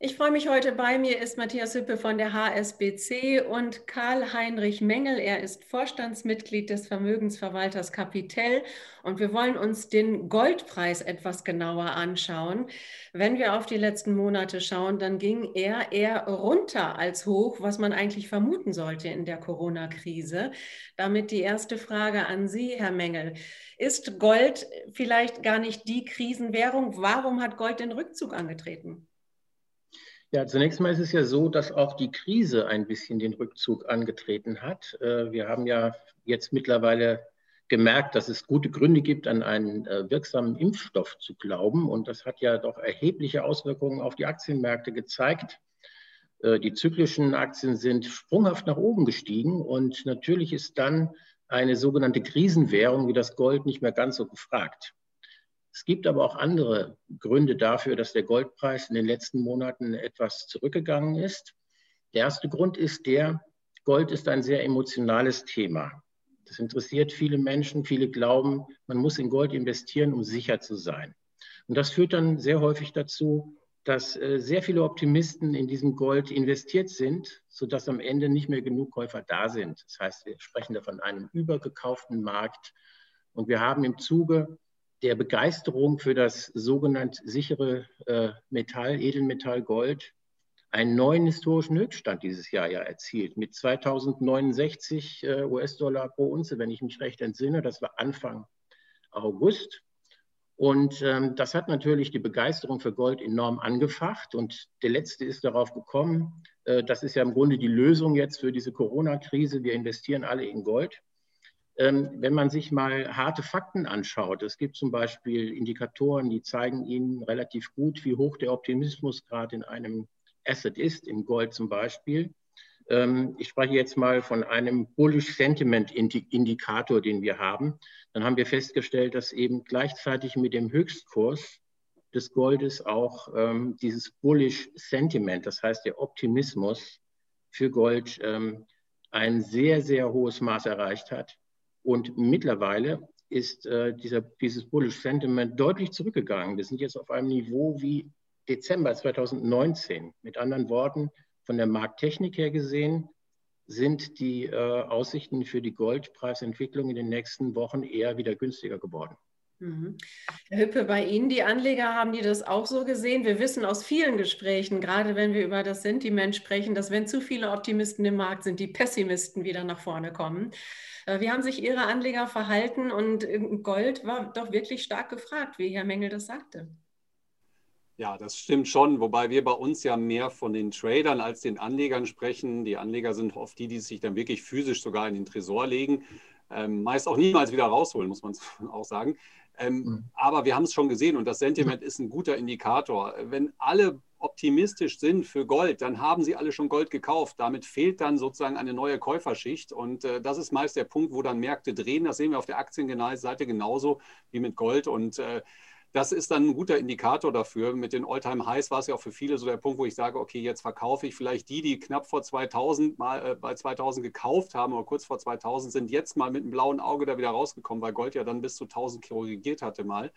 Ich freue mich heute. Bei mir ist Matthias Hüppe von der HSBC und Karl-Heinrich Mengel. Er ist Vorstandsmitglied des Vermögensverwalters Capitel und wir wollen uns den Goldpreis etwas genauer anschauen. Wenn wir auf die letzten Monate schauen, dann ging er eher runter als hoch, was man eigentlich vermuten sollte in der Corona-Krise. Damit die erste Frage an Sie, Herr Mengel. Ist Gold vielleicht gar nicht die Krisenwährung? Warum hat Gold den Rückzug angetreten? Ja, zunächst mal ist es ja so, dass auch die Krise ein bisschen den Rückzug angetreten hat. Äh, wir haben ja jetzt mittlerweile gemerkt, dass es gute Gründe gibt, an einen äh, wirksamen Impfstoff zu glauben. Und das hat ja doch erhebliche Auswirkungen auf die Aktienmärkte gezeigt. Äh, die zyklischen Aktien sind sprunghaft nach oben gestiegen. Und natürlich ist dann eine sogenannte Krisenwährung wie das Gold nicht mehr ganz so gefragt. Es gibt aber auch andere Gründe dafür, dass der Goldpreis in den letzten Monaten etwas zurückgegangen ist. Der erste Grund ist der, Gold ist ein sehr emotionales Thema. Das interessiert viele Menschen. Viele glauben, man muss in Gold investieren, um sicher zu sein. Und das führt dann sehr häufig dazu, dass äh, sehr viele Optimisten in diesem Gold investiert sind, sodass am Ende nicht mehr genug Käufer da sind. Das heißt, wir sprechen da von einem übergekauften Markt. Und wir haben im Zuge der Begeisterung für das sogenannte sichere äh, Metall, Edelmetall Gold, einen neuen historischen Höchststand dieses Jahr ja erzielt mit 2069 äh, US-Dollar pro Unze, wenn ich mich recht entsinne. Das war Anfang August. Und ähm, das hat natürlich die Begeisterung für Gold enorm angefacht. Und der letzte ist darauf gekommen, äh, das ist ja im Grunde die Lösung jetzt für diese Corona-Krise. Wir investieren alle in Gold. Ähm, wenn man sich mal harte Fakten anschaut, es gibt zum Beispiel Indikatoren, die zeigen Ihnen relativ gut, wie hoch der Optimismusgrad in einem Asset ist, im Gold zum Beispiel. Ähm, ich spreche jetzt mal von einem Bullish Sentiment Indikator, den wir haben. Dann haben wir festgestellt, dass eben gleichzeitig mit dem Höchstkurs des Goldes auch ähm, dieses Bullish Sentiment, das heißt der Optimismus für Gold, ein sehr, sehr hohes Maß erreicht hat. Und mittlerweile ist äh, dieser, dieses Bullish Sentiment deutlich zurückgegangen. Wir sind jetzt auf einem Niveau wie Dezember 2019. Mit anderen Worten, von der Markttechnik her gesehen, sind die äh, Aussichten für die Goldpreisentwicklung in den nächsten Wochen eher wieder günstiger geworden. Mhm. Herr Hüppe, bei Ihnen, die Anleger, haben die das auch so gesehen? Wir wissen aus vielen Gesprächen, gerade wenn wir über das Sentiment sprechen, dass wenn zu viele Optimisten im Markt sind, die Pessimisten wieder nach vorne kommen. Äh, wie haben sich Ihre Anleger verhalten? Und äh, Gold war doch wirklich stark gefragt, wie Herr Mengel das sagte. Ja, das stimmt schon, wobei wir bei uns ja mehr von den Tradern als den Anlegern sprechen. Die Anleger sind oft die, die sich dann wirklich physisch sogar in den Tresor legen. Ähm, meist auch niemals wieder rausholen, muss man auch sagen. Ähm, mhm. Aber wir haben es schon gesehen und das Sentiment ist ein guter Indikator. Wenn alle optimistisch sind für Gold, dann haben sie alle schon Gold gekauft. Damit fehlt dann sozusagen eine neue Käuferschicht. Und äh, das ist meist der Punkt, wo dann Märkte drehen. Das sehen wir auf der Aktienseite genauso wie mit Gold. Und äh, das ist dann ein guter Indikator dafür. Mit den Alltime highs war es ja auch für viele so der Punkt, wo ich sage, okay, jetzt verkaufe ich vielleicht die, die knapp vor 2000 mal äh, bei 2000 gekauft haben oder kurz vor 2000 sind jetzt mal mit einem blauen Auge da wieder rausgekommen, weil Gold ja dann bis zu 1000 korrigiert hatte mal.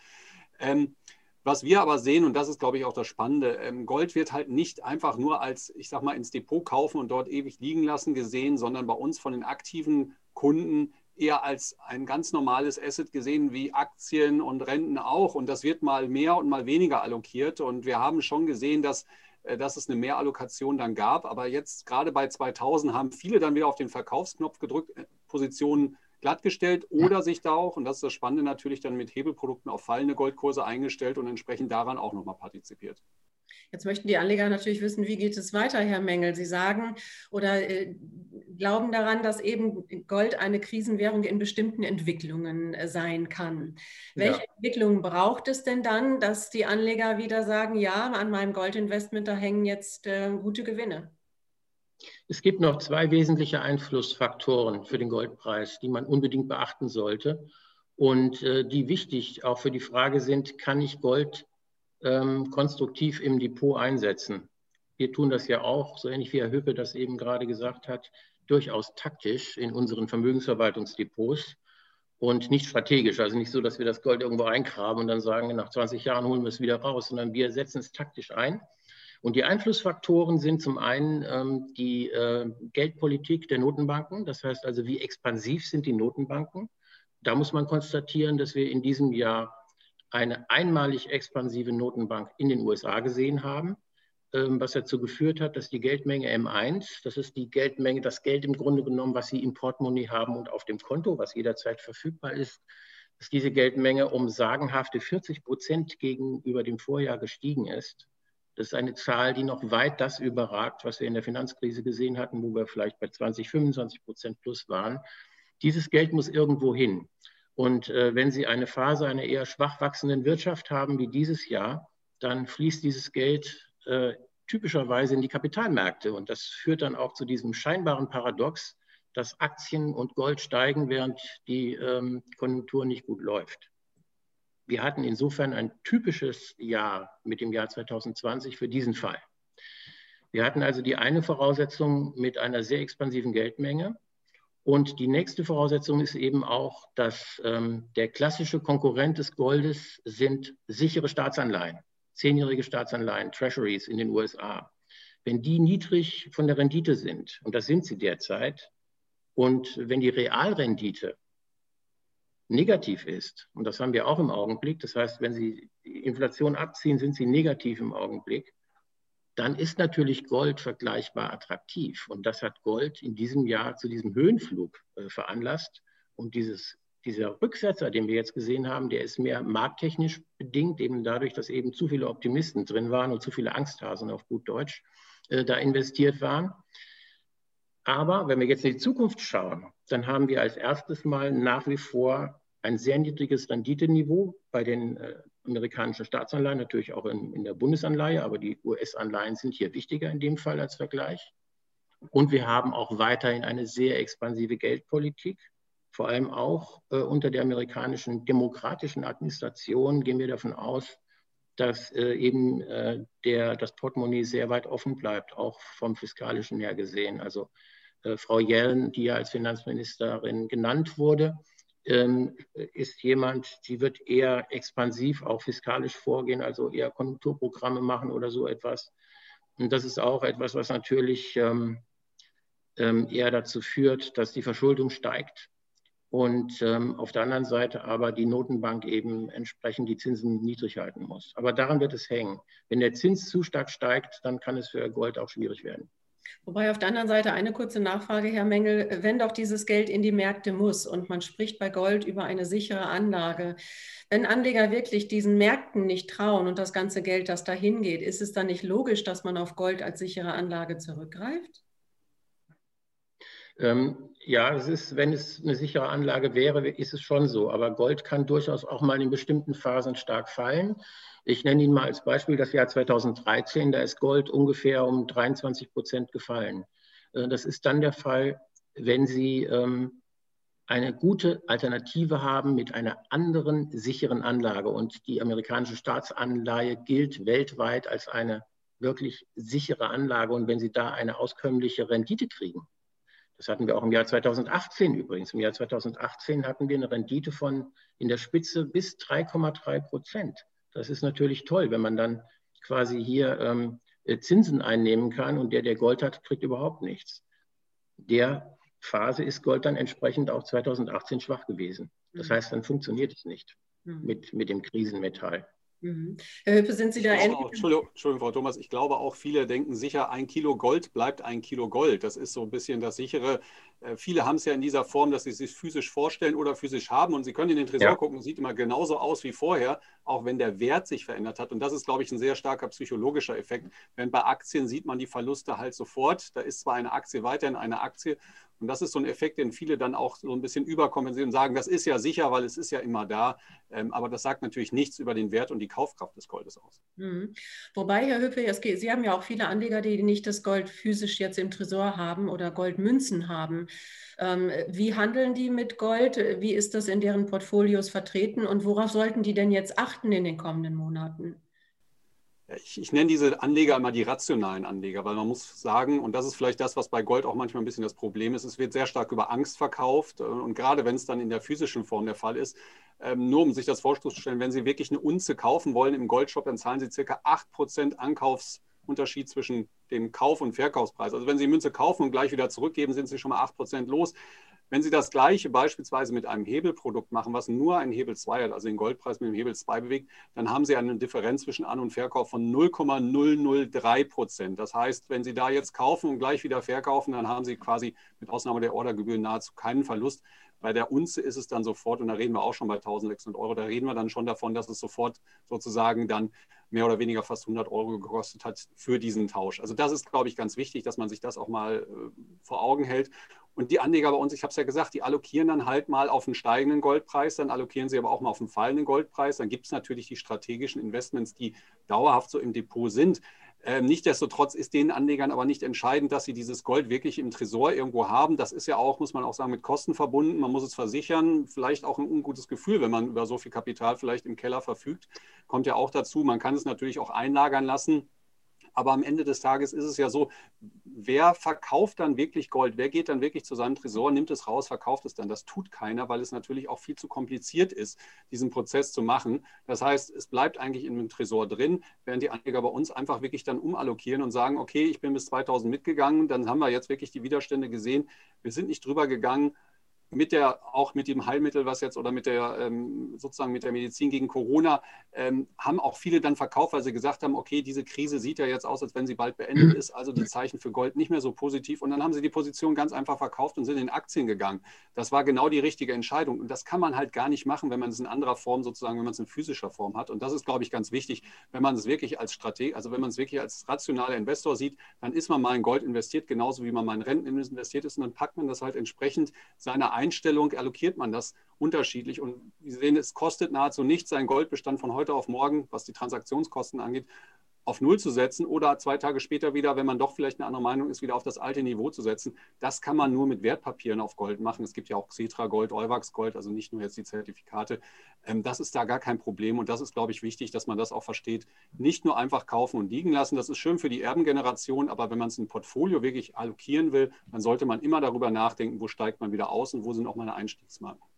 Ähm, was wir aber sehen, und das ist, glaube ich, auch das Spannende, ähm, Gold wird halt nicht einfach nur als, ich sag mal, ins Depot kaufen und dort ewig liegen lassen gesehen, sondern bei uns von den aktiven Kunden eher als ein ganz normales Asset gesehen, wie Aktien und Renten auch. Und das wird mal mehr und mal weniger allokiert. Und wir haben schon gesehen, dass, äh, dass es eine Mehrallokation dann gab. Aber jetzt gerade bei 2000 haben viele dann wieder auf den Verkaufsknopf gedrückt, äh, Positionen glattgestellt oder sich da auch, und das ist das Spannende natürlich, dann mit Hebelprodukten auf fallende Goldkurse eingestellt und entsprechend daran auch nochmal partizipiert. Jetzt möchten die Anleger natürlich wissen, wie geht es weiter, Herr Mengel? Sie sagen oder äh, glauben daran, dass eben Gold eine Krisenwährung in bestimmten Entwicklungen äh, sein kann. Welche ja. Entwicklungen braucht es denn dann, dass die Anleger wieder sagen, ja, an meinem Goldinvestment, da hängen jetzt äh, gute Gewinne? Es gibt noch zwei wesentliche Einflussfaktoren für den Goldpreis, die man unbedingt beachten sollte und äh, die wichtig auch für die Frage sind, kann ich Gold ähm, konstruktiv im Depot einsetzen? Wir tun das ja auch, so ähnlich wie Herr Hüppe das eben gerade gesagt hat, durchaus taktisch in unseren Vermögensverwaltungsdepots und nicht strategisch. Also nicht so, dass wir das Gold irgendwo eingraben und dann sagen, nach 20 Jahren holen wir es wieder raus, sondern wir setzen es taktisch ein Und die Einflussfaktoren sind zum einen ähm, die äh, Geldpolitik der Notenbanken, das heißt also, wie expansiv sind die Notenbanken. Da muss man konstatieren, dass wir in diesem Jahr eine einmalig expansive Notenbank in den USA gesehen haben, ähm, was dazu geführt hat, dass die Geldmenge M1, das ist die Geldmenge, das Geld im Grunde genommen, was Sie im Portemonnaie haben und auf dem Konto, was jederzeit verfügbar ist, dass diese Geldmenge um sagenhafte 40 Prozent gegenüber dem Vorjahr gestiegen ist. Das ist eine Zahl, die noch weit das überragt, was wir in der Finanzkrise gesehen hatten, wo wir vielleicht bei 20, 25 Prozent plus waren. Dieses Geld muss irgendwo hin. Und äh, wenn Sie eine Phase einer eher schwach wachsenden Wirtschaft haben wie dieses Jahr, dann fließt dieses Geld äh, typischerweise in die Kapitalmärkte. Und das führt dann auch zu diesem scheinbaren Paradox, dass Aktien und Gold steigen, während die ähm, Konjunktur nicht gut läuft. Wir hatten insofern ein typisches Jahr mit dem Jahr 2020 für diesen Fall. Wir hatten also die eine Voraussetzung mit einer sehr expansiven Geldmenge. Und die nächste Voraussetzung ist eben auch, dass ähm, der klassische Konkurrent des Goldes sind sichere Staatsanleihen, zehnjährige Staatsanleihen, Treasuries in den USA. Wenn die niedrig von der Rendite sind, und das sind sie derzeit, und wenn die Realrendite negativ ist, und das haben wir auch im Augenblick, das heißt, wenn Sie die Inflation abziehen, sind sie negativ im Augenblick, dann ist natürlich Gold vergleichbar attraktiv. Und das hat Gold in diesem Jahr zu diesem Höhenflug äh, veranlasst. Und dieses, dieser Rücksetzer, den wir jetzt gesehen haben, der ist mehr markttechnisch bedingt, eben dadurch, dass eben zu viele Optimisten drin waren und zu viele Angsthasen auf gut Deutsch äh, da investiert waren. Aber wenn wir jetzt in die Zukunft schauen, dann haben wir als erstes Mal nach wie vor ein sehr niedriges Renditeniveau bei den äh, amerikanischen Staatsanleihen, natürlich auch in, in der Bundesanleihe, aber die US-Anleihen sind hier wichtiger in dem Fall als Vergleich. Und wir haben auch weiterhin eine sehr expansive Geldpolitik. Vor allem auch äh, unter der amerikanischen demokratischen Administration gehen wir davon aus, dass äh, eben äh, der, das Portemonnaie sehr weit offen bleibt, auch vom fiskalischen her gesehen. Also äh, Frau Yellen, die ja als Finanzministerin genannt wurde, ist jemand, die wird eher expansiv, auch fiskalisch vorgehen, also eher Konjunkturprogramme machen oder so etwas. Und das ist auch etwas, was natürlich ähm, ähm, eher dazu führt, dass die Verschuldung steigt und ähm, auf der anderen Seite aber die Notenbank eben entsprechend die Zinsen niedrig halten muss. Aber daran wird es hängen. Wenn der Zins zu stark steigt, dann kann es für Gold auch schwierig werden. Wobei auf der anderen Seite eine kurze Nachfrage, Herr Mengel, wenn doch dieses Geld in die Märkte muss und man spricht bei Gold über eine sichere Anlage, wenn Anleger wirklich diesen Märkten nicht trauen und das ganze Geld, das dahin geht, ist es dann nicht logisch, dass man auf Gold als sichere Anlage zurückgreift? Ähm, ja, es ist, wenn es eine sichere Anlage wäre, ist es schon so. Aber Gold kann durchaus auch mal in bestimmten Phasen stark fallen. Ich nenne Ihnen mal als Beispiel das Jahr 2013. Da ist Gold ungefähr um 23 Prozent gefallen. Äh, das ist dann der Fall, wenn Sie ähm, eine gute Alternative haben mit einer anderen sicheren Anlage. Und die amerikanische Staatsanleihe gilt weltweit als eine wirklich sichere Anlage. Und wenn Sie da eine auskömmliche Rendite kriegen, das hatten wir auch im Jahr 2018 übrigens. Im Jahr 2018 hatten wir eine Rendite von in der Spitze bis 3,3 Prozent. Das ist natürlich toll, wenn man dann quasi hier ähm, äh, Zinsen einnehmen kann und der, der Gold hat, kriegt überhaupt nichts. Der Phase ist Gold dann entsprechend auch 2018 schwach gewesen. Das mhm. heißt, dann funktioniert es nicht mhm. mit, mit dem Krisenmetall. Mhm. Herr Hüppe, sind Sie da ähnlich? Entschuldigung, Entschuldigung, Frau Thomas, ich glaube auch, viele denken sicher, ein Kilo Gold bleibt ein Kilo Gold. Das ist so ein bisschen das sichere. Äh, viele haben es ja in dieser Form, dass sie es sich physisch vorstellen oder physisch haben und sie können in den Tresor ja. gucken, sieht immer genauso aus wie vorher, auch wenn der Wert sich verändert hat. Und das ist, glaube ich, ein sehr starker psychologischer Effekt. Wenn bei Aktien sieht man die Verluste halt sofort. Da ist zwar eine Aktie weiterhin eine Aktie und das ist so ein Effekt, den viele dann auch so ein bisschen überkompensieren und sagen, das ist ja sicher, weil es ist ja immer da. Ähm, aber das sagt natürlich nichts über den Wert und die Kaufkraft des Goldes aus. Mhm. Wobei, Herr Höfe, Sie haben ja auch viele Anleger, die nicht das Gold physisch jetzt im Tresor haben oder Goldmünzen haben. Ähm, wie handeln die mit Gold? Wie ist das in deren Portfolios vertreten und worauf sollten die denn jetzt achten in den kommenden Monaten? Ich, ich, nenne diese Anleger immer die rationalen Anleger, weil man muss sagen, und das ist vielleicht das, was bei Gold auch manchmal ein bisschen das Problem ist, es wird sehr stark über Angst verkauft. Äh, und gerade wenn es dann in der physischen Form der Fall ist, ähm, nur um sich das vorzustellen, wenn Sie wirklich eine Unze kaufen wollen im Goldshop, dann zahlen Sie circa 8% Ankaufs Unterschied zwischen dem Kauf- und Verkaufspreis. Also wenn Sie die Münze kaufen und gleich wieder zurückgeben, sind Sie schon mal 8% los. Wenn Sie das Gleiche beispielsweise mit einem Hebelprodukt machen, was nur einen Hebel 2 hat, also den Goldpreis mit dem Hebel 2 bewegt, dann haben Sie eine Differenz zwischen An- und Verkauf von 0,003 Prozent. Das heißt, wenn Sie da jetzt kaufen und gleich wieder verkaufen, dann haben Sie quasi mit Ausnahme der Ordergebühren nahezu keinen Verlust. Bei der Unze ist es dann sofort, und da reden wir auch schon bei 1600 Euro, da reden wir dann schon davon, dass es sofort sozusagen dann mehr oder weniger fast 100 Euro gekostet hat für diesen Tausch. Also das ist, glaube ich, ganz wichtig, dass man sich das auch mal äh, vor Augen hält. Und die Anleger bei uns, ich habe es ja gesagt, die allokieren dann halt mal auf einen steigenden Goldpreis, dann allokieren sie aber auch mal auf einen fallenden Goldpreis. Dann gibt es natürlich die strategischen Investments, die dauerhaft so im Depot sind. Ähm, Nichtsdestotrotz ist den Anlegern aber nicht entscheidend, dass sie dieses Gold wirklich im Tresor irgendwo haben. Das ist ja auch, muss man auch sagen, mit Kosten verbunden. Man muss es versichern. Vielleicht auch ein ungutes Gefühl, wenn man über so viel Kapital vielleicht im Keller verfügt. Kommt ja auch dazu. Man kann es natürlich auch einlagern lassen. Aber am Ende des Tages ist es ja so, wer verkauft dann wirklich Gold? Wer geht dann wirklich zu seinem Tresor, nimmt es raus, verkauft es dann? Das tut keiner, weil es natürlich auch viel zu kompliziert ist, diesen Prozess zu machen. Das heißt, es bleibt eigentlich in dem Tresor drin, während die Anleger bei uns einfach wirklich dann umallokieren und sagen, okay, ich bin bis 2000 mitgegangen, dann haben wir jetzt wirklich die Widerstände gesehen. Wir sind nicht drüber gegangen, mit der, auch mit dem Heilmittel, was jetzt oder mit der ähm, sozusagen mit der Medizin gegen Corona, ähm, haben auch viele dann verkauft, weil sie gesagt haben, okay, diese Krise sieht ja jetzt aus, als wenn sie bald beendet ist, also die Zeichen für Gold nicht mehr so positiv. Und dann haben sie die Position ganz einfach verkauft und sind in Aktien gegangen. Das war genau die richtige Entscheidung. Und das kann man halt gar nicht machen, wenn man es in anderer Form sozusagen, wenn man es in physischer Form hat. Und das ist, glaube ich, ganz wichtig, wenn man es wirklich als Strategie, also wenn man es wirklich als rationaler Investor sieht, dann ist man mal in Gold investiert, genauso wie man mal in Renten investiert ist. Und dann packt man das halt entsprechend seiner Einstellung allokiert man das unterschiedlich. Und wir sehen, es kostet nahezu nichts, seinen Goldbestand von heute auf morgen, was die Transaktionskosten angeht, auf Null zu setzen oder zwei Tage später wieder, wenn man doch vielleicht eine andere Meinung ist, wieder auf das alte Niveau zu setzen. Das kann man nur mit Wertpapieren auf Gold machen. Es gibt ja auch Xetra Gold, Euwax Gold, also nicht nur jetzt die Zertifikate. Ähm, das ist da gar kein Problem und das ist, glaube ich, wichtig, dass man das auch versteht. Nicht nur einfach kaufen und liegen lassen. Das ist schön für die Erbengeneration, aber wenn man es in ein Portfolio wirklich allokieren will, dann sollte man immer darüber nachdenken, wo steigt man wieder aus und wo sind auch meine Einstiegsmarken.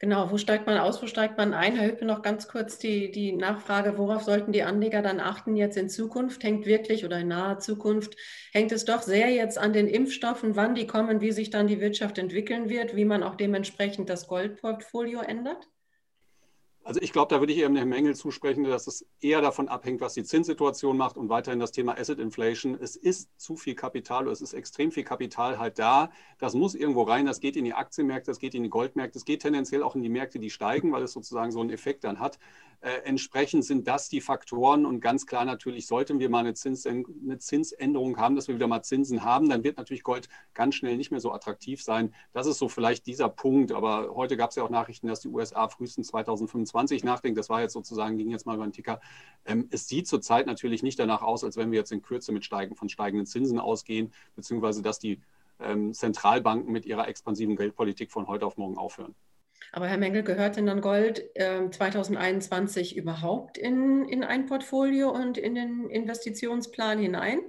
Genau, wo steigt man aus, wo steigt man ein? Herr Hüppe, noch ganz kurz die, die Nachfrage, worauf sollten die Anleger dann achten jetzt in Zukunft? Hängt wirklich oder in naher Zukunft, hängt es doch sehr jetzt an den Impfstoffen, wann die kommen, wie sich dann die Wirtschaft entwickeln wird, wie man auch dementsprechend das Goldportfolio ändert? Also ich glaube, da würde ich eher Herrn Mengel zusprechen, dass es eher davon abhängt, was die Zinssituation macht und weiterhin das Thema Asset Inflation. Es ist zu viel Kapital, es ist extrem viel Kapital halt da. Das muss irgendwo rein, das geht in die Aktienmärkte, das geht in die Goldmärkte, es geht tendenziell auch in die Märkte, die steigen, weil es sozusagen so einen Effekt dann hat. Äh, entsprechend sind das die Faktoren und ganz klar natürlich, sollten wir mal eine, Zins, eine Zinsänderung haben, dass wir wieder mal Zinsen haben, dann wird natürlich Gold ganz schnell nicht mehr so attraktiv sein. Das ist so vielleicht dieser Punkt. Aber heute gab es ja auch Nachrichten, dass die USA frühestens 2025 nachdenkt. Das war jetzt sozusagen, ging jetzt mal über den Ticker. Ähm, es sieht zurzeit natürlich nicht danach aus, als wenn wir jetzt in Kürze mit Steigen, von steigenden Zinsen ausgehen, beziehungsweise dass die ähm, Zentralbanken mit ihrer expansiven Geldpolitik von heute auf morgen aufhören. Aber Herr Mengel, gehört denn dann Gold äh, 2021 überhaupt in, in ein Portfolio und in den Investitionsplan hinein?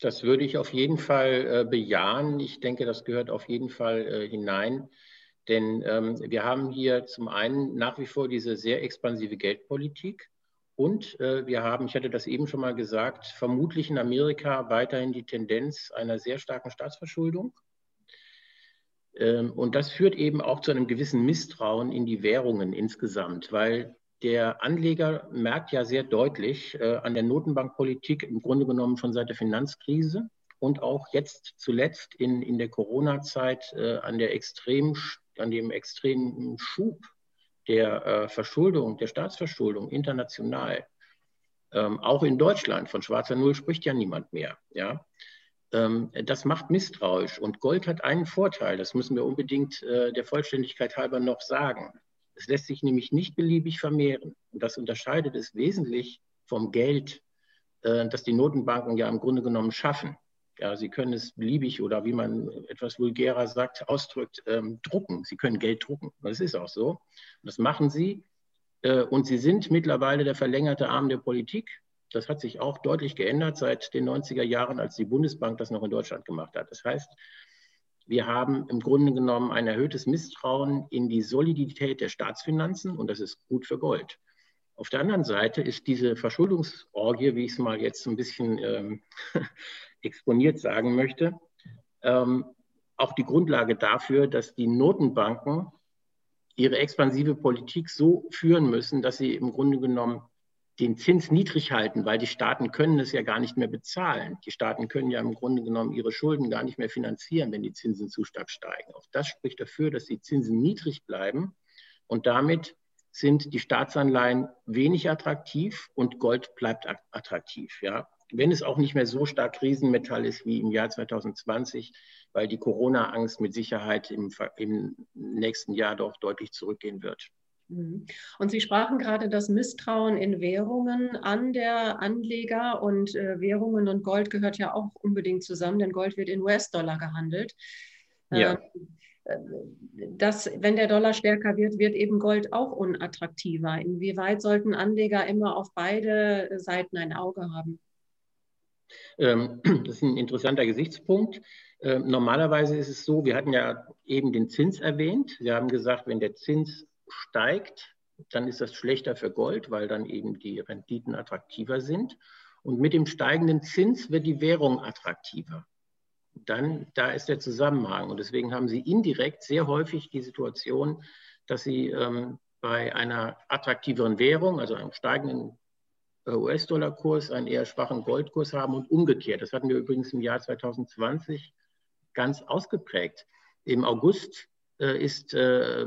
Das würde ich auf jeden Fall äh, bejahen. Ich denke, das gehört auf jeden Fall äh, hinein. Denn ähm, wir haben hier zum einen nach wie vor diese sehr expansive Geldpolitik. Und äh, wir haben, ich hatte das eben schon mal gesagt, vermutlich in Amerika weiterhin die Tendenz einer sehr starken Staatsverschuldung. Ähm, und das führt eben auch zu einem gewissen Misstrauen in die Währungen insgesamt, weil der Anleger merkt ja sehr deutlich äh, an der Notenbankpolitik im Grunde genommen schon seit der Finanzkrise und auch jetzt zuletzt in, in der Corona-Zeit äh, an, an dem extremen Schub der äh, Verschuldung, der Staatsverschuldung international. Ähm, auch in Deutschland, von schwarzer Null spricht ja niemand mehr. Ja? Ähm, das macht misstrauisch. Und Gold hat einen Vorteil, das müssen wir unbedingt äh, der Vollständigkeit halber noch sagen. Es lässt sich nämlich nicht beliebig vermehren. Und das unterscheidet es wesentlich vom Geld, äh, das die Notenbanken ja im Grunde genommen schaffen. Ja, sie können es beliebig oder wie man etwas vulgärer sagt, ausdrückt, ähm, drucken. Sie können Geld drucken. Das ist auch so. Das machen sie. Äh, und sie sind mittlerweile der verlängerte Arm der Politik. Das hat sich auch deutlich geändert seit den 90er Jahren, als die Bundesbank das noch in Deutschland gemacht hat. Das heißt, wir haben im Grunde genommen ein erhöhtes Misstrauen in die Solidität der Staatsfinanzen und das ist gut für Gold. Auf der anderen Seite ist diese Verschuldungsorgie, wie ich es mal jetzt ein bisschen ähm, exponiert sagen möchte, ähm, auch die Grundlage dafür, dass die Notenbanken ihre expansive Politik so führen müssen, dass sie im Grunde genommen den Zins niedrig halten, weil die Staaten können es ja gar nicht mehr bezahlen. Die Staaten können ja im Grunde genommen ihre Schulden gar nicht mehr finanzieren, wenn die Zinsen zu stark steigen. Auch das spricht dafür, dass die Zinsen niedrig bleiben und damit sind die Staatsanleihen wenig attraktiv und Gold bleibt attraktiv. Ja. Wenn es auch nicht mehr so stark Krisenmetall ist wie im Jahr 2020, weil die Corona-Angst mit Sicherheit im, im nächsten Jahr doch deutlich zurückgehen wird. Mhm. Und Sie sprachen gerade das Misstrauen in Währungen an der Anleger und äh, Währungen und Gold gehört ja auch unbedingt zusammen, denn Gold wird in US-Dollar gehandelt. Ja. Ähm, äh, dass, wenn der Dollar stärker wird, wird eben Gold auch unattraktiver. Inwieweit sollten Anleger immer auf beide Seiten ein Auge haben? Ähm, das ist ein interessanter Gesichtspunkt. Ähm, normalerweise ist es so, wir hatten ja eben den Zins erwähnt. Wir haben gesagt, wenn der Zins steigt, dann ist das schlechter für Gold, weil dann eben die Renditen attraktiver sind. Und mit dem steigenden Zins wird die Währung attraktiver dann da ist der Zusammenhang. Und deswegen haben Sie indirekt sehr häufig die Situation, dass Sie ähm, bei einer attraktiveren Währung, also einem steigenden äh, US-Dollar-Kurs, einen eher schwachen Goldkurs haben und umgekehrt. Das hatten wir übrigens im Jahr 2020 ganz ausgeprägt. Im August äh, ist, äh,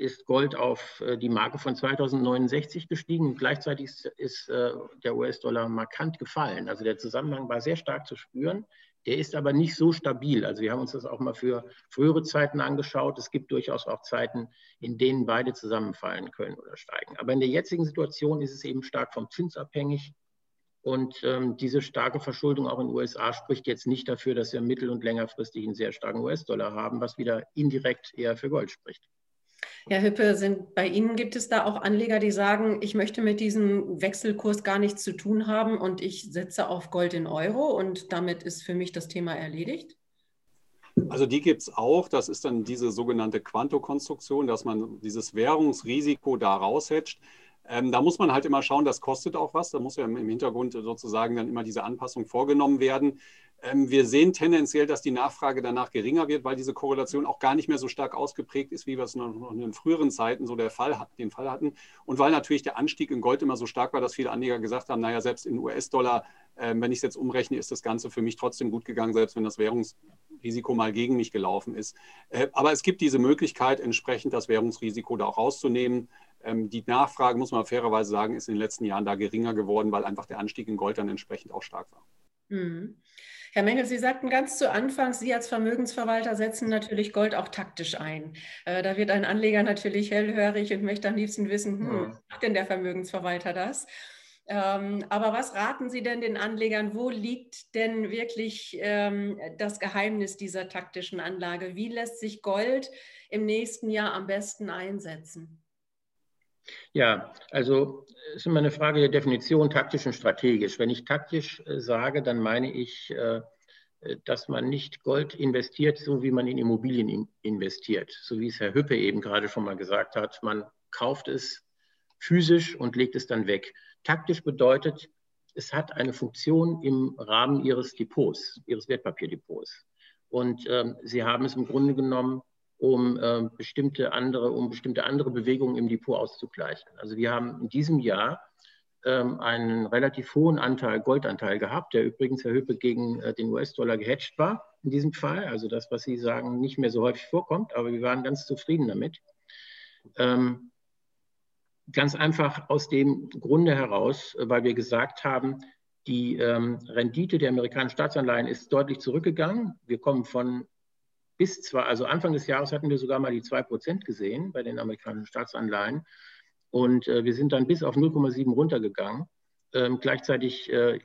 ist Gold auf äh, die Marke von 2069 gestiegen gleichzeitig ist, ist äh, der US-Dollar markant gefallen. Also der Zusammenhang war sehr stark zu spüren. Der ist aber nicht so stabil. Also wir haben uns das auch mal für frühere Zeiten angeschaut. Es gibt durchaus auch Zeiten, in denen beide zusammenfallen können oder steigen. Aber in der jetzigen Situation ist es eben stark vom Zins abhängig. Und ähm, diese starke Verschuldung auch in den USA spricht jetzt nicht dafür, dass wir mittel- und längerfristig einen sehr starken US-Dollar haben, was wieder indirekt eher für Gold spricht. Herr Hüppe, sind, bei Ihnen gibt es da auch Anleger, die sagen, ich möchte mit diesem Wechselkurs gar nichts zu tun haben und ich setze auf Gold in Euro und damit ist für mich das Thema erledigt? Also die gibt es auch. Das ist dann diese sogenannte Quantokonstruktion, dass man dieses Währungsrisiko da raushatcht. Ähm, da muss man halt immer schauen, das kostet auch was. Da muss ja im Hintergrund sozusagen dann immer diese Anpassung vorgenommen werden. Ähm, wir sehen tendenziell, dass die Nachfrage danach geringer wird, weil diese Korrelation auch gar nicht mehr so stark ausgeprägt ist, wie wir es noch in früheren Zeiten so der Fall, den Fall hatten. Und weil natürlich der Anstieg in Gold immer so stark war, dass viele Anleger gesagt haben, naja, selbst in US-Dollar, äh, wenn ich es jetzt umrechne, ist das Ganze für mich trotzdem gut gegangen, selbst wenn das Währungsrisiko mal gegen mich gelaufen ist. Äh, aber es gibt diese Möglichkeit, entsprechend das Währungsrisiko da auch rauszunehmen. Ähm, die Nachfrage, muss man fairerweise sagen, ist in den letzten Jahren da geringer geworden, weil einfach der Anstieg in Gold dann entsprechend auch stark war. Mhm. Herr Mengel, Sie sagten ganz zu Anfang, Sie als Vermögensverwalter setzen natürlich Gold auch taktisch ein. Äh, da wird ein Anleger natürlich hellhörig und möchte am liebsten wissen, hm, macht denn der Vermögensverwalter das? Ähm, aber was raten Sie denn den Anlegern? Wo liegt denn wirklich ähm, das Geheimnis dieser taktischen Anlage? Wie lässt sich Gold im nächsten Jahr am besten einsetzen? Ja, also es ist immer eine Frage der Definition taktisch und strategisch. Wenn ich taktisch äh, sage, dann meine ich, äh, äh, dass man nicht Gold investiert, so wie man in Immobilien investiert. So wie es Herr Hüppe eben gerade schon mal gesagt hat. Man kauft es physisch und legt es dann weg. Taktisch bedeutet, es hat eine Funktion im Rahmen Ihres Depots, Ihres Wertpapierdepots. Und ähm, Sie haben es im Grunde genommen um äh, bestimmte andere, um bestimmte andere Bewegungen im Depot auszugleichen. Also wir haben in diesem Jahr ähm, einen relativ hohen Anteil, Goldanteil gehabt, der übrigens, Herr Höpe, gegen äh, den US-Dollar gehatcht war in diesem Fall. Also das, was Sie sagen, nicht mehr so häufig vorkommt, aber wir waren ganz zufrieden damit. Ähm, ganz einfach aus dem Grunde heraus, weil wir gesagt haben, die ähm, Rendite der amerikanischen Staatsanleihen ist deutlich zurückgegangen. Wir kommen von bis zwar, also Anfang des Jahres hatten wir sogar mal die 2% gesehen bei den amerikanischen Staatsanleihen. Und äh, wir sind dann bis auf 0,7 runtergegangen. Ähm, gleichzeitig äh,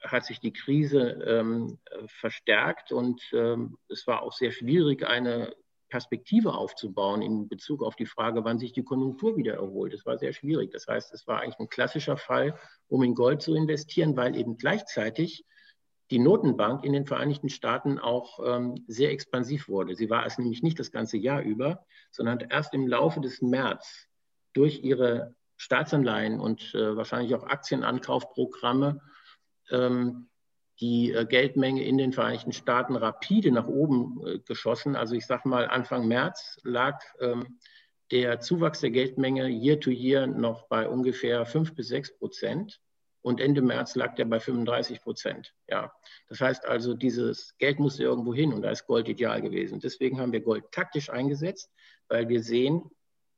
hat sich die Krise ähm, verstärkt und ähm, es war auch sehr schwierig, eine Perspektive aufzubauen in Bezug auf die Frage, wann sich die Konjunktur wieder erholt. Das war sehr schwierig. Das heißt, es war eigentlich ein klassischer Fall, um in Gold zu investieren, weil eben gleichzeitig die Notenbank in den Vereinigten Staaten auch ähm, sehr expansiv wurde. Sie war es nämlich nicht das ganze Jahr über, sondern erst im Laufe des März durch ihre Staatsanleihen und äh, wahrscheinlich auch Aktienankaufprogramme ähm, die äh, Geldmenge in den Vereinigten Staaten rapide nach oben äh, geschossen. Also ich sage mal, Anfang März lag ähm, der Zuwachs der Geldmenge year to year noch bei ungefähr 5 bis 6 Prozent. Und Ende März lag der bei 35 Prozent. Ja, das heißt also, dieses Geld musste irgendwo hin und da ist Gold ideal gewesen. Deswegen haben wir Gold taktisch eingesetzt, weil wir sehen,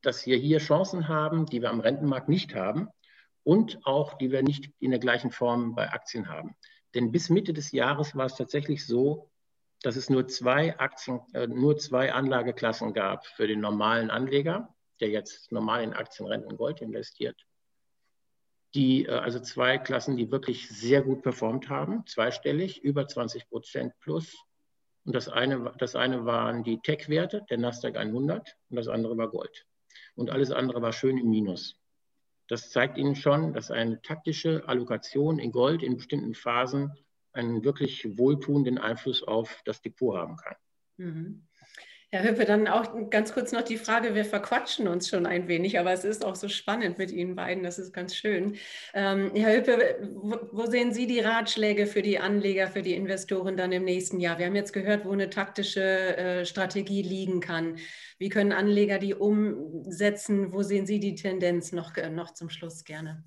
dass wir hier Chancen haben, die wir am Rentenmarkt nicht haben und auch die wir nicht in der gleichen Form bei Aktien haben. Denn bis Mitte des Jahres war es tatsächlich so, dass es nur zwei Aktien, äh, nur zwei Anlageklassen gab für den normalen Anleger, der jetzt normal in Aktien, Renten, Gold investiert die, äh, also zwei Klassen, die wirklich sehr gut performt haben, zweistellig, über 20 Prozent plus. Und das eine, das eine waren die Tech-Werte, der Nasdaq 100, und das andere war Gold. Und alles andere war schön im Minus. Das zeigt Ihnen schon, dass eine taktische Allokation in Gold in bestimmten Phasen einen wirklich wohltuenden Einfluss auf das Depot haben kann. Mhm. Herr Hüppe, dann auch ganz kurz noch die Frage, wir verquatschen uns schon ein wenig, aber es ist auch so spannend mit Ihnen beiden, das ist ganz schön. Ähm, Herr Hüppe, wo, wo, sehen Sie die Ratschläge für die Anleger, für die Investoren dann im nächsten Jahr? Wir haben jetzt gehört, wo eine taktische äh, Strategie liegen kann. Wie können Anleger die umsetzen? Wo sehen Sie die Tendenz noch, äh, noch zum Schluss gerne?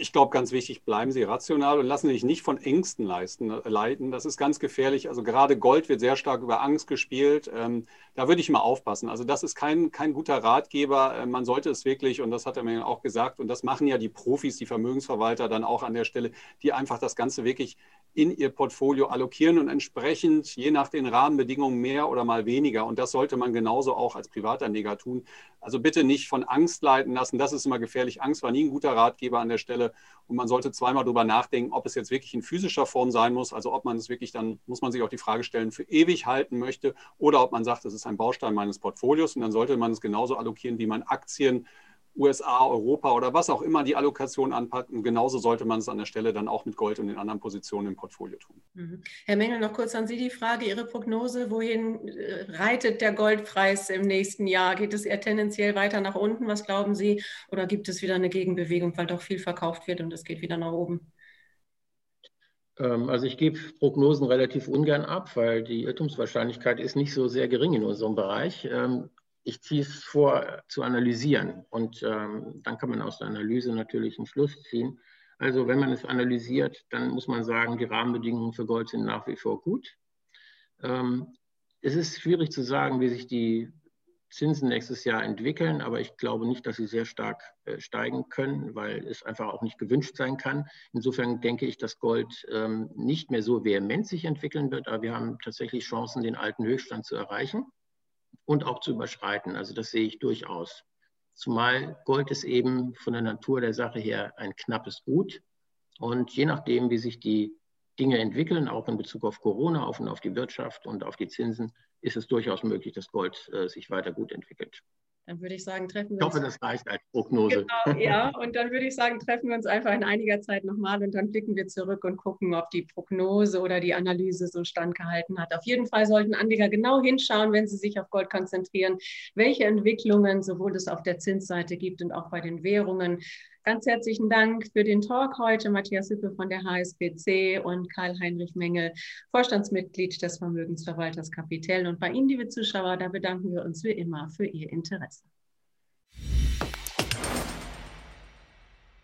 Ich glaube, ganz wichtig, bleiben Sie rational und lassen Sie sich nicht von Ängsten leisten, äh, leiten. Das ist ganz gefährlich. Also gerade Gold wird sehr stark über Angst gespielt. Ähm, da würde ich mal aufpassen. Also das ist kein, kein guter Ratgeber. Äh, man sollte es wirklich, und das hat er mir auch gesagt, und das machen ja die Profis, die Vermögensverwalter dann auch an der Stelle, die einfach das Ganze wirklich in ihr Portfolio allokieren und entsprechend je nach den Rahmenbedingungen mehr oder mal weniger. Und das sollte man genauso auch als Privatanleger tun. Also bitte nicht von Angst leiten lassen. Das ist immer gefährlich. Angst war nie ein guter Ratgeber an der Stelle. Und man sollte zweimal darüber nachdenken, ob es jetzt wirklich in physischer Form sein muss. Also ob man es wirklich dann, muss man sich auch die Frage stellen, für ewig halten möchte oder ob man sagt, es ist ein Baustein meines Portfolios. Und dann sollte man es genauso allokieren, wie man Aktien USA, Europa oder was auch immer die Allokation anpacken. Genauso sollte man es an der Stelle dann auch mit Gold und den anderen Positionen im Portfolio tun. Mhm. Herr Mengel, noch kurz an Sie die Frage, Ihre Prognose, wohin äh, reitet der Goldpreis im nächsten Jahr? Geht es eher tendenziell weiter nach unten, was glauben Sie? Oder gibt es wieder eine Gegenbewegung, weil doch viel verkauft wird und es geht wieder nach oben? Ähm, also ich gebe Prognosen relativ ungern ab, weil die Irrtumswahrscheinlichkeit ist nicht so sehr gering in unserem Bereich. Ich ziehe es vor zu analysieren und ähm, dann kann man aus der Analyse natürlich einen Schluss ziehen. Also wenn man es analysiert, dann muss man sagen, die Rahmenbedingungen für Gold sind nach wie vor gut. Ähm, es ist schwierig zu sagen, wie sich die Zinsen nächstes Jahr entwickeln, aber ich glaube nicht, dass sie sehr stark äh, steigen können, weil es einfach auch nicht gewünscht sein kann. Insofern denke ich, dass Gold ähm, nicht mehr so vehement sich entwickeln wird, aber wir haben tatsächlich Chancen, den alten Höchststand zu erreichen und auch zu überschreiten. Also das sehe ich durchaus. Zumal Gold ist eben von der Natur der Sache her ein knappes Gut. Und je nachdem, wie sich die Dinge entwickeln, auch in Bezug auf Corona, auf und auf die Wirtschaft und auf die Zinsen, ist es durchaus möglich, dass Gold äh, sich weiter gut entwickelt. Dann würde ich sagen, treffen wir uns. Ich hoffe, das reicht als Prognose. Genau, ja. Und dann würde ich sagen, treffen wir uns einfach in einiger Zeit nochmal und dann blicken wir zurück und gucken, ob die Prognose oder die Analyse so standgehalten hat. Auf jeden Fall sollten Anleger genau hinschauen, wenn sie sich auf Gold konzentrieren, welche Entwicklungen sowohl es auf der Zinsseite gibt und auch bei den Währungen. Ganz herzlichen Dank für den Talk heute, Matthias Hippe von der HSBC und Karl-Heinrich Mengel, Vorstandsmitglied des Vermögensverwalters Kapitel. Und bei Ihnen, liebe Zuschauer, da bedanken wir uns wie immer für Ihr Interesse.